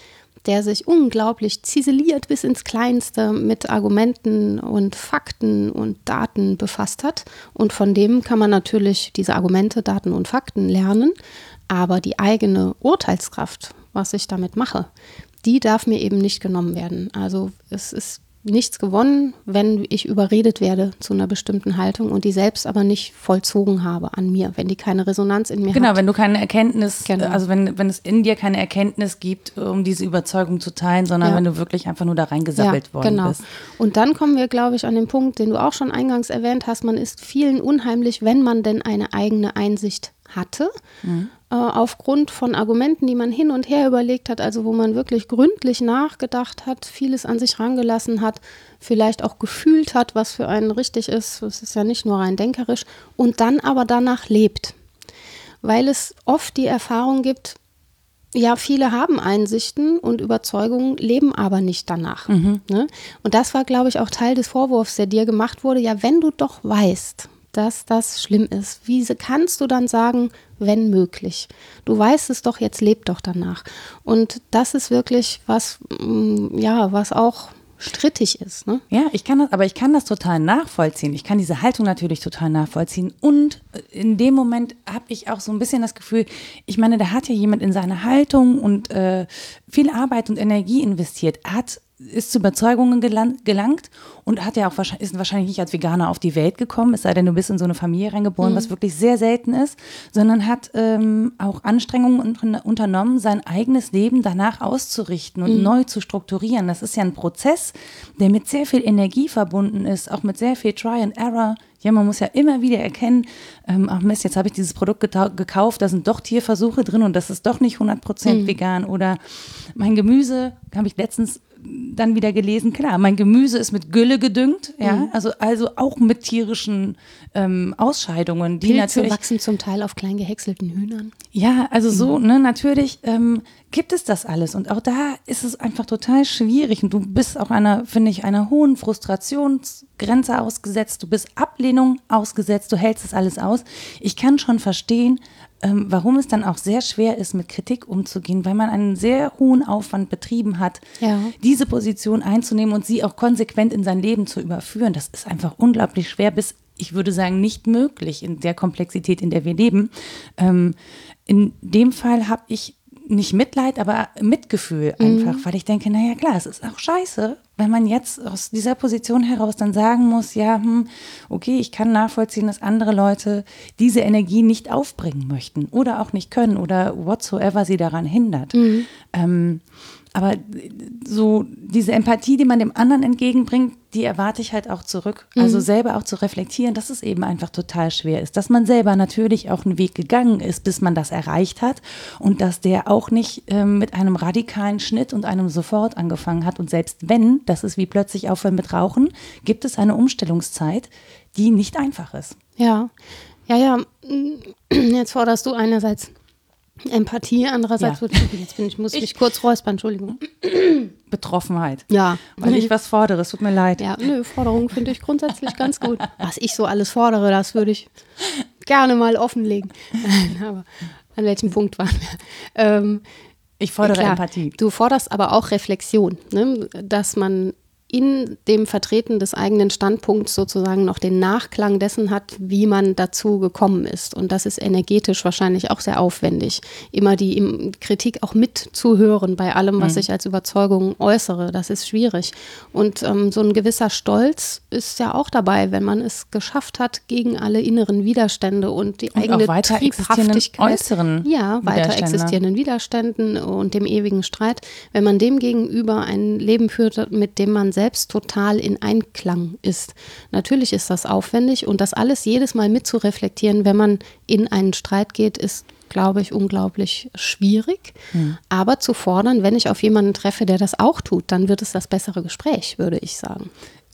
der sich unglaublich ziseliert bis ins Kleinste mit Argumenten und Fakten und Daten befasst hat. Und von dem kann man natürlich diese Argumente, Daten und Fakten lernen. Aber die eigene Urteilskraft, was ich damit mache, die darf mir eben nicht genommen werden. Also es ist nichts gewonnen, wenn ich überredet werde zu einer bestimmten Haltung und die selbst aber nicht vollzogen habe an mir, wenn die keine Resonanz in mir Genau, hat. wenn du keine Erkenntnis, Genau. also wenn, wenn es in dir keine Erkenntnis gibt, um diese Überzeugung zu teilen, sondern Ja. wenn du wirklich einfach nur da reingesappelt worden genau. bist. Und dann kommen wir, glaube ich, an den Punkt, den du auch schon eingangs erwähnt hast. Man ist vielen unheimlich, wenn man denn eine eigene Einsicht hatte, mhm. äh, aufgrund von Argumenten, die man hin und her überlegt hat, also wo man wirklich gründlich nachgedacht hat, vieles an sich rangelassen hat, vielleicht auch gefühlt hat, was für einen richtig ist, es ist ja nicht nur rein denkerisch, und dann aber danach lebt. Weil es oft die Erfahrung gibt, ja, viele haben Einsichten und Überzeugungen, leben aber nicht danach. Mhm. Ne? Und das war, glaube ich, auch Teil des Vorwurfs, der dir gemacht wurde. Ja, wenn du doch weißt, dass das schlimm ist, wie kannst du dann sagen, wenn möglich? Du weißt es doch, jetzt leb doch danach. Und das ist wirklich was, mm, ja, was auch strittig ist. Ne? Ja, ich kann das, aber ich kann das total nachvollziehen. Ich kann diese Haltung natürlich total nachvollziehen. Und in dem Moment habe ich auch so ein bisschen das Gefühl, ich meine, da hat ja jemand in seine Haltung und äh, viel Arbeit und Energie investiert. Er hat ist zu Überzeugungen gelangt und hat ja auch ist wahrscheinlich nicht als Veganer auf die Welt gekommen, es sei denn, du bist in so eine Familie reingeboren, mhm. was wirklich sehr selten ist, sondern hat ähm, auch Anstrengungen unternommen, sein eigenes Leben danach auszurichten und mhm. neu zu strukturieren. Das ist ja ein Prozess, der mit sehr viel Energie verbunden ist, auch mit sehr viel Try and Error. Ja, man muss ja immer wieder erkennen, ähm, ach Mist, jetzt habe ich dieses Produkt gekauft, da sind doch Tierversuche drin und das ist doch nicht 100% mhm. vegan. Oder mein Gemüse, habe ich letztens dann wieder gelesen, klar, mein Gemüse ist mit Gülle gedüngt, ja, mhm. also, also auch mit tierischen ähm, Ausscheidungen, die Pilze natürlich. wachsen zum Teil auf klein gehäckselten Hühnern. Ja, also so, mhm. ne, natürlich ähm, gibt es das alles und auch da ist es einfach total schwierig und du bist auch einer, finde ich, einer hohen Frustrationsgrenze ausgesetzt, du bist Ablehnung ausgesetzt, du hältst es alles aus. Ich kann schon verstehen, ähm, warum es dann auch sehr schwer ist, mit Kritik umzugehen, weil man einen sehr hohen Aufwand betrieben hat, ja. diese Position einzunehmen und sie auch konsequent in sein Leben zu überführen. Das ist einfach unglaublich schwer, bis ich würde sagen, nicht möglich in der Komplexität, in der wir leben. Ähm, in dem Fall habe ich nicht Mitleid, aber Mitgefühl einfach, mhm. weil ich denke, naja klar, es ist auch scheiße, wenn man jetzt aus dieser Position heraus dann sagen muss, ja, hm, okay, ich kann nachvollziehen, dass andere Leute diese Energie nicht aufbringen möchten oder auch nicht können oder whatsoever sie daran hindert. Mhm. Ähm, aber so diese Empathie, die man dem anderen entgegenbringt, die erwarte ich halt auch zurück. Also mhm. Also selber auch zu reflektieren, dass es eben einfach total schwer ist. Dass man selber natürlich auch einen Weg gegangen ist, bis man das erreicht hat. Und dass der auch nicht ähm, mit einem radikalen Schnitt und einem sofort angefangen hat. Und selbst wenn, das ist wie plötzlich aufhören mit Rauchen, gibt es eine Umstellungszeit, die nicht einfach ist. Ja, ja, ja. Jetzt forderst du einerseits Empathie, andererseits, ja. jetzt bin ich, muss ich mich kurz räuspern, Entschuldigung. Betroffenheit. Ja. Weil ich was fordere, es tut mir leid. Ja, nö, Forderungen finde ich grundsätzlich ganz gut. Was ich so alles fordere, das würde ich gerne mal offenlegen. aber an welchem Punkt waren wir? Ähm, ich fordere klar, Empathie. Du forderst aber auch Reflexion, ne? dass man in dem Vertreten des eigenen Standpunkts sozusagen noch den Nachklang dessen hat, wie man dazu gekommen ist. Und das ist energetisch wahrscheinlich auch sehr aufwendig, immer die Kritik auch mitzuhören bei allem, was mhm. ich als Überzeugung äußere. Das ist schwierig. Und ähm, so ein gewisser Stolz ist ja auch dabei, wenn man es geschafft hat, gegen alle inneren Widerstände und die und eigene weiter Triebhaftigkeit, äußeren ja, weiter existierenden Widerständen und dem ewigen Streit, wenn man dem gegenüber ein Leben führt, mit dem man selbst total in Einklang ist. Natürlich ist das aufwendig und das alles jedes Mal mitzureflektieren, wenn man in einen Streit geht, ist glaube ich, unglaublich schwierig. Hm. Aber zu fordern, wenn ich auf jemanden treffe, der das auch tut, dann wird es das bessere Gespräch, würde ich sagen.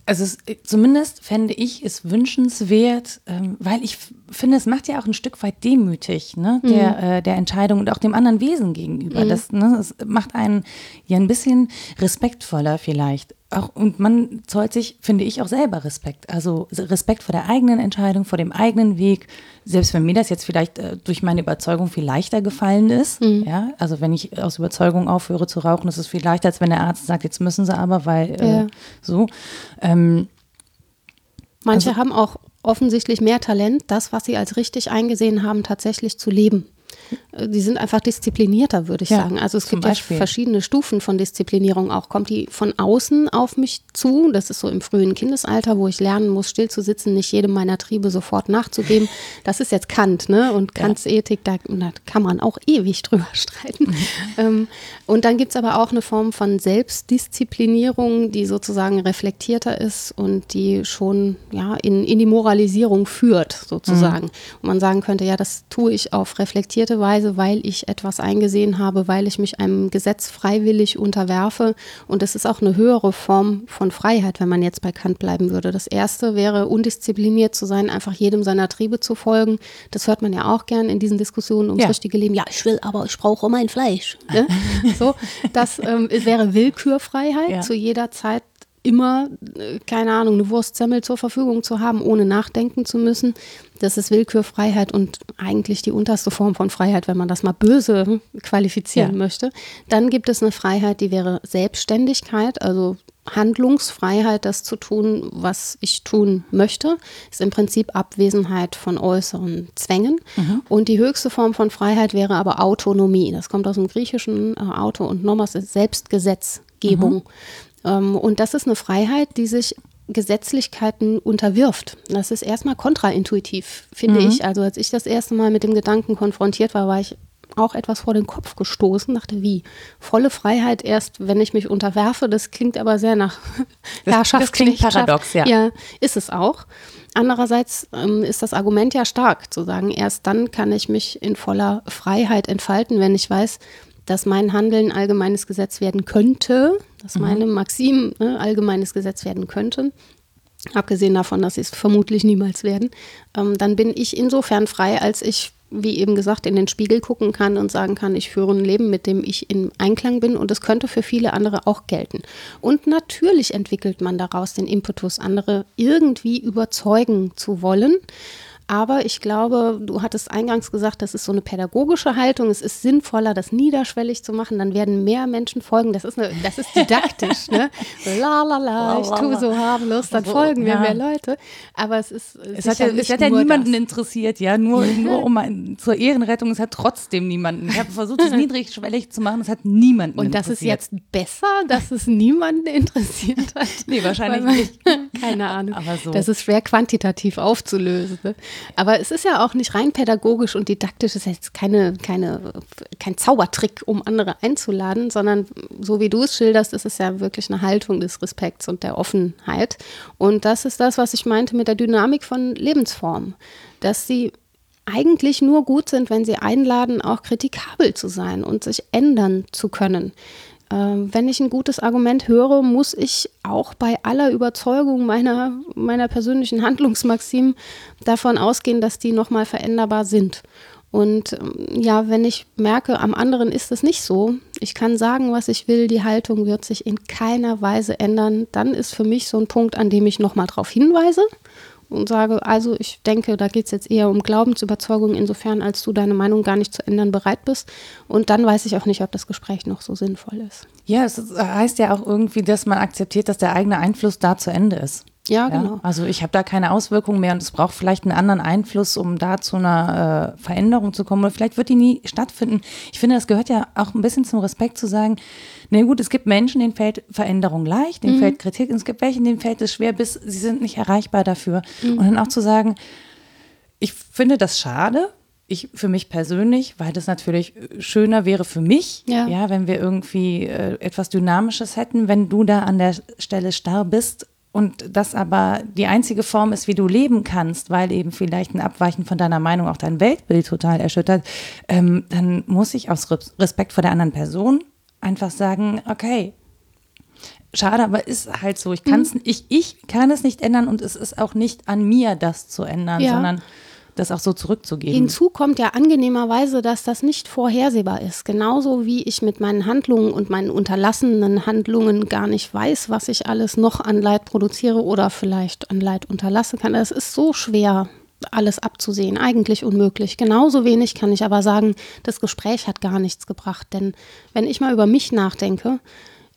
Also es, zumindest fände ich es wünschenswert, ähm, weil ich finde, es macht ja auch ein Stück weit demütig, ne, der, mhm. äh, der Entscheidung und auch dem anderen Wesen gegenüber. Mhm. Das, ne, das macht einen ja ein bisschen respektvoller vielleicht auch, und man zollt sich, finde ich, auch selber Respekt. Also Respekt vor der eigenen Entscheidung, vor dem eigenen Weg. Selbst wenn mir das jetzt vielleicht äh, durch meine Überzeugung viel leichter gefallen ist. Mhm. Ja, also wenn ich aus Überzeugung aufhöre zu rauchen, ist es viel leichter, als wenn der Arzt sagt, jetzt müssen sie aber, weil äh, ja. so. Ähm, Manche also, haben auch offensichtlich mehr Talent, das, was sie als richtig eingesehen haben, tatsächlich zu leben. Die sind einfach disziplinierter, würde ich ja, sagen. Also es gibt Beispiel. ja verschiedene Stufen von Disziplinierung auch. Kommt die von außen auf mich zu? Das ist so im frühen Kindesalter, wo ich lernen muss, still zu sitzen, nicht jedem meiner Triebe sofort nachzugeben. Das ist jetzt Kant, ne? Und Kants ja. Ethik, da, da, kann man auch ewig drüber streiten. ähm, und dann gibt es aber auch eine Form von Selbstdisziplinierung, die sozusagen reflektierter ist und die schon ja, in, in die Moralisierung führt, sozusagen. Mhm. Und man sagen könnte, ja, das tue ich auf reflektierte Weise, weil ich etwas eingesehen habe, weil ich mich einem Gesetz freiwillig unterwerfe. Und es ist auch eine höhere Form von Freiheit, wenn man jetzt bei Kant bleiben würde. Das erste wäre, undiszipliniert zu sein, einfach jedem seiner Triebe zu folgen. Das hört man ja auch gern in diesen Diskussionen ums ja. richtige Leben. Ja, ich will, aber ich brauche mein Fleisch. Ne? so, das ähm, wäre Willkürfreiheit, ja. zu jeder Zeit immer, äh, keine Ahnung, eine Wurstsemmel zur Verfügung zu haben, ohne nachdenken zu müssen. Das ist Willkürfreiheit und eigentlich die unterste Form von Freiheit, wenn man das mal böse qualifizieren ja. möchte. Dann gibt es eine Freiheit, die wäre Selbstständigkeit, also Handlungsfreiheit, das zu tun, was ich tun möchte, ist im Prinzip Abwesenheit von äußeren Zwängen. Mhm. Und die höchste Form von Freiheit wäre aber Autonomie. Das kommt aus dem Griechischen, äh, Auto und Nomos ist Selbstgesetzgebung. Mhm. Ähm, und das ist eine Freiheit, die sich Gesetzlichkeiten unterwirft. Das ist erstmal kontraintuitiv, finde mhm. ich. Also als ich das erste Mal mit dem Gedanken konfrontiert war, war ich auch etwas vor den Kopf gestoßen, dachte, wie? Volle Freiheit erst, wenn ich mich unterwerfe. Das klingt aber sehr nach Herrschaft. Das klingt paradox, ja. Ja, ist es auch. Andererseits ähm, ist das Argument ja stark, zu sagen, erst dann kann ich mich in voller Freiheit entfalten, wenn ich weiß, dass mein Handeln allgemeines Gesetz werden könnte, dass mhm. meine Maxim ne, allgemeines Gesetz werden könnte, abgesehen davon, dass sie es vermutlich niemals werden, ähm, dann bin ich insofern frei, als ich, wie eben gesagt, in den Spiegel gucken kann und sagen kann, ich führe ein Leben, mit dem ich in Einklang bin und es könnte für viele andere auch gelten. Und natürlich entwickelt man daraus den Impetus, andere irgendwie überzeugen zu wollen. Aber ich glaube, du hattest eingangs gesagt, das ist so eine pädagogische Haltung. Es ist sinnvoller, das niederschwellig zu machen. Dann werden mehr Menschen folgen. Das ist, eine, das ist didaktisch. ne? La la la, ich tue so harmlos, dann folgen mir ja. mehr Leute. Aber es ist. Es hat ja, es hat ja niemanden das. interessiert, ja. Nur, nur um ein, zur Ehrenrettung, es hat trotzdem niemanden. Ich habe versucht, es niedrigschwellig zu machen, es hat niemanden Und das ist jetzt besser, dass es niemanden interessiert hat? nee, wahrscheinlich man, nicht. Keine Ahnung. Aber so. Das ist schwer quantitativ aufzulösen. Ne? Aber es ist ja auch nicht rein pädagogisch und didaktisch, es ist jetzt keine, keine, kein Zaubertrick, um andere einzuladen, sondern so wie du es schilderst, ist es ja wirklich eine Haltung des Respekts und der Offenheit. Und das ist das, was ich meinte mit der Dynamik von Lebensformen, dass sie eigentlich nur gut sind, wenn sie einladen, auch kritikabel zu sein und sich ändern zu können. Ähm, wenn ich ein gutes Argument höre, muss ich auch bei aller Überzeugung meiner, meiner persönlichen Handlungsmaximen davon ausgehen, dass die nochmal veränderbar sind. Und ähm, ja, wenn ich merke, am anderen ist es nicht so, ich kann sagen, was ich will, die Haltung wird sich in keiner Weise ändern, dann ist für mich so ein Punkt, an dem ich nochmal darauf hinweise und sage, also ich denke, da geht es jetzt eher um Glaubensüberzeugung, insofern als du deine Meinung gar nicht zu ändern bereit bist. Und dann weiß ich auch nicht, ob das Gespräch noch so sinnvoll ist. Ja, es heißt ja auch irgendwie, dass man akzeptiert, dass der eigene Einfluss da zu Ende ist. Ja, genau. Ja, also ich habe da keine Auswirkungen mehr und es braucht vielleicht einen anderen Einfluss, um da zu einer äh, Veränderung zu kommen. Oder vielleicht wird die nie stattfinden. Ich finde, das gehört ja auch ein bisschen zum Respekt zu sagen, na gut, es gibt Menschen, denen fällt Veränderung leicht, denen mhm. fällt Kritik und es gibt welche, denen fällt es schwer, bis sie sind nicht erreichbar dafür. Mhm. Und dann auch zu sagen, ich finde das schade, ich für mich persönlich, weil das natürlich schöner wäre für mich, ja, ja wenn wir irgendwie äh, etwas Dynamisches hätten, wenn du da an der Stelle starr bist und das aber die einzige Form ist, wie du leben kannst, weil eben vielleicht ein Abweichen von deiner Meinung auch dein Weltbild total erschüttert, ähm, dann muss ich aus Respekt vor der anderen Person einfach sagen, okay, schade, aber ist halt so. Ich, kann's, mhm. ich, ich kann es nicht ändern und es ist auch nicht an mir, das zu ändern, ja. sondern das auch so zurückzugeben. Hinzu kommt ja angenehmerweise, dass das nicht vorhersehbar ist. Genauso wie ich mit meinen Handlungen und meinen unterlassenen Handlungen gar nicht weiß, was ich alles noch an Leid produziere oder vielleicht an Leid unterlassen kann. Es ist so schwer alles abzusehen. Eigentlich unmöglich. Genauso wenig kann ich aber sagen, das Gespräch hat gar nichts gebracht. Denn wenn ich mal über mich nachdenke,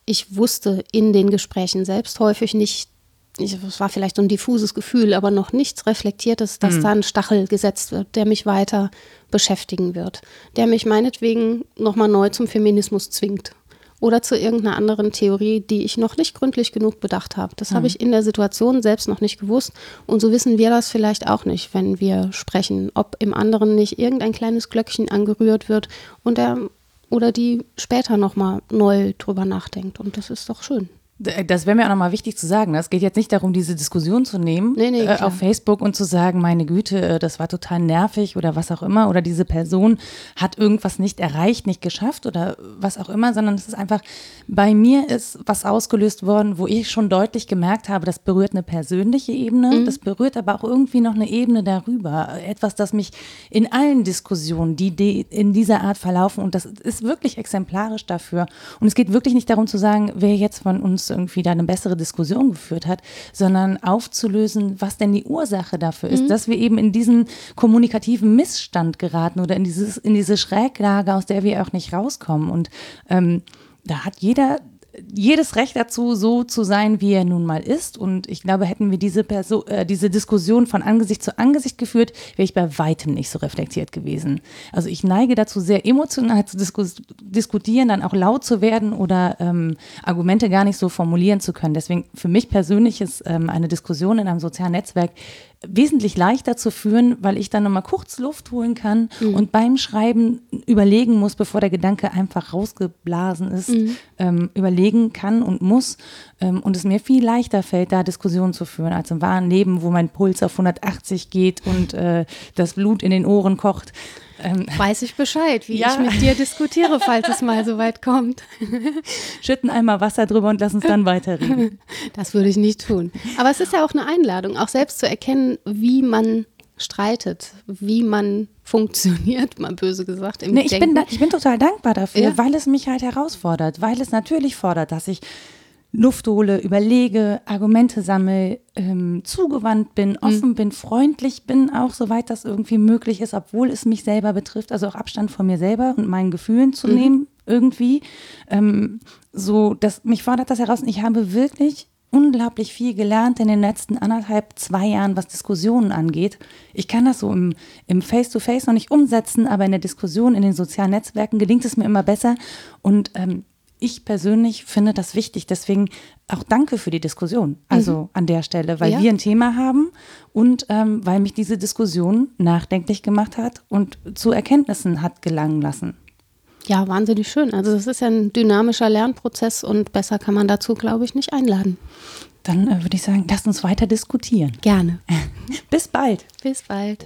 ich wusste in den Gesprächen selbst häufig nicht, es war vielleicht so ein diffuses Gefühl, aber noch nichts Reflektiertes, dass mhm. da ein Stachel gesetzt wird, der mich weiter beschäftigen wird, der mich meinetwegen nochmal neu zum Feminismus zwingt oder zu irgendeiner anderen Theorie, die ich noch nicht gründlich genug bedacht habe. Das mhm. habe ich in der Situation selbst noch nicht gewusst. Und so wissen wir das vielleicht auch nicht, wenn wir sprechen, ob im anderen nicht irgendein kleines Glöckchen angerührt wird und der oder die später nochmal neu drüber nachdenkt. Und das ist doch schön. Das wäre mir auch nochmal wichtig zu sagen. Es geht jetzt nicht darum, diese Diskussion zu nehmen nee, nee, äh, auf Facebook und zu sagen, meine Güte, äh, das war total nervig oder was auch immer. Oder diese Person hat irgendwas nicht erreicht, nicht geschafft oder was auch immer, sondern es ist einfach, bei mir ist was ausgelöst worden, wo ich schon deutlich gemerkt habe, das berührt eine persönliche Ebene, mhm. das berührt aber auch irgendwie noch eine Ebene darüber. Etwas, das mich in allen Diskussionen, die, die in dieser Art verlaufen, und das ist wirklich exemplarisch dafür. Und es geht wirklich nicht darum zu sagen, wer jetzt von uns irgendwie da eine bessere Diskussion geführt hat, sondern aufzulösen, was denn die Ursache dafür ist, mhm. dass wir eben in diesen kommunikativen Missstand geraten oder in, dieses, in diese Schräglage, aus der wir auch nicht rauskommen. Und ähm, da hat jeder jedes Recht dazu, so zu sein, wie er nun mal ist. Und ich glaube, hätten wir diese, Perso äh, diese Diskussion von Angesicht zu Angesicht geführt, wäre ich bei weitem nicht so reflektiert gewesen. Also ich neige dazu, sehr emotional zu diskus diskutieren, dann auch laut zu werden oder ähm, Argumente gar nicht so formulieren zu können. Deswegen für mich persönlich ist ähm, eine Diskussion in einem sozialen Netzwerk wesentlich leichter zu führen, weil ich dann nochmal kurz Luft holen kann mhm. und beim Schreiben überlegen muss, bevor der Gedanke einfach rausgeblasen ist, mhm. ähm, überlegen kann und muss. Ähm, und es mir viel leichter fällt, da Diskussionen zu führen, als im wahren Leben, wo mein Puls auf 180 geht und äh, das Blut in den Ohren kocht. Ähm, Weiß ich Bescheid, wie ja. ich mit dir diskutiere, falls es mal so weit kommt. Schütten einmal Wasser drüber und lass uns dann weiterreden. Das würde ich nicht tun. Aber es ist ja auch eine Einladung, auch selbst zu erkennen, wie man streitet, wie man funktioniert, mal böse gesagt. Im nee, ich, bin da, ich bin total dankbar dafür, ja. weil es mich halt herausfordert, weil es natürlich fordert, dass ich Luft hole, überlege, Argumente sammle, ähm, zugewandt bin, mhm. offen mhm. bin, freundlich bin, auch soweit das irgendwie möglich ist, obwohl es mich selber betrifft, also auch Abstand von mir selber und meinen Gefühlen zu mhm. nehmen irgendwie. Ähm, so, dass mich fordert das heraus. Und ich habe wirklich unglaublich viel gelernt in den letzten anderthalb, zwei Jahren, was Diskussionen angeht. Ich kann das so im, im Face-to-Face -face noch nicht umsetzen, aber in der Diskussion, in den sozialen Netzwerken gelingt es mir immer besser. Und ähm, ich persönlich finde das wichtig. Deswegen auch danke für die Diskussion. Also mhm. an der Stelle, weil ja. wir ein Thema haben und ähm, weil mich diese Diskussion nachdenklich gemacht hat und zu Erkenntnissen hat gelangen lassen. Ja, wahnsinnig schön. Also das ist ja ein dynamischer Lernprozess und besser kann man dazu, glaube ich, nicht einladen. Dann äh, würde ich sagen, lasst uns weiter diskutieren. Gerne. Bis bald. Bis bald.